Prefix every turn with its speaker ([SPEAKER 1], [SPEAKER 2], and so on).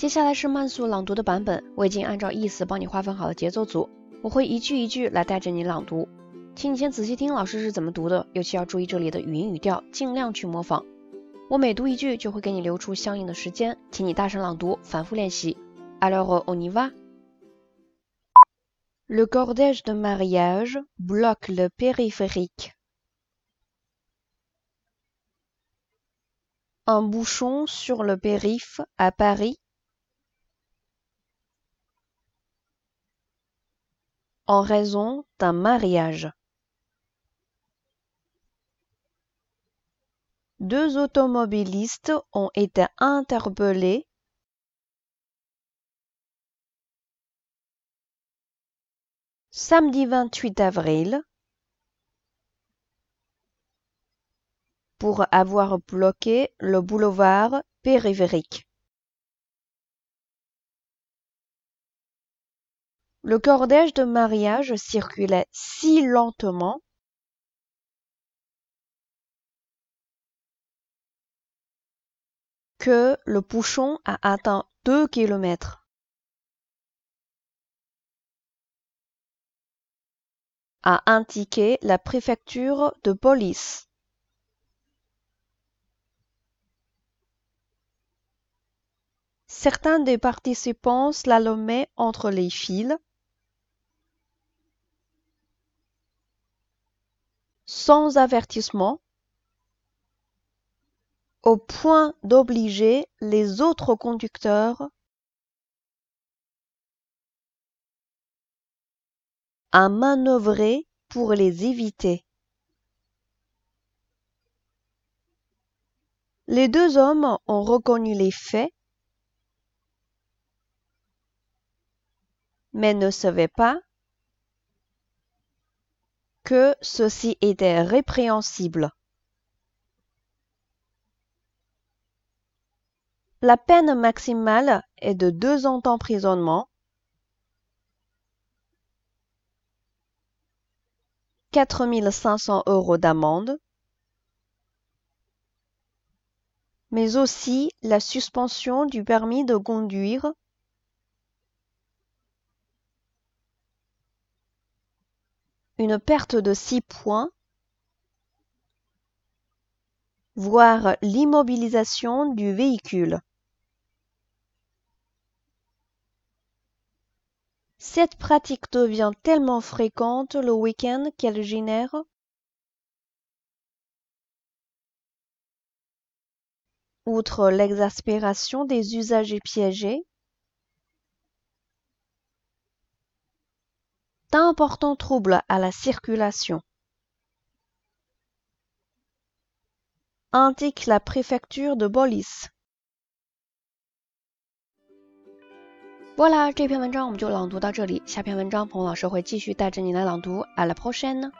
[SPEAKER 1] 接下来是慢速朗读的版本，我已经按照意思帮你划分好了节奏组，我会一句一句来带着你朗读，请你先仔细听老师是怎么读的，尤其要注意这里的语音语调，尽量去模仿。我每读一句就会给你留出相应的时间，请你大声朗读，反复练习。Alors on y va. Le cortège de mariage bloque le périphérique. Un bouchon sur le périph' à Paris. En raison d'un mariage. Deux automobilistes ont été interpellés samedi 28 avril pour avoir bloqué le boulevard périphérique. Le cortège de mariage circulait si lentement que le bouchon a atteint 2 kilomètres. a indiqué la préfecture de police. Certains des participants slalomaient entre les fils sans avertissement au point d'obliger les autres conducteurs à manœuvrer pour les éviter. Les deux hommes ont reconnu les faits, mais ne savaient pas que ceci était répréhensible. La peine maximale est de deux ans d'emprisonnement, 4500 euros d'amende, mais aussi la suspension du permis de conduire une perte de 6 points, voire l'immobilisation du véhicule. Cette pratique devient tellement fréquente le week-end qu'elle génère outre l'exaspération des usagers piégés, d'importants troubles à la circulation. indique la préfecture de police. Voilà，这篇文章我们就朗读到这里。下篇文章，彭老师会继续带着你来朗读。À la prochaine。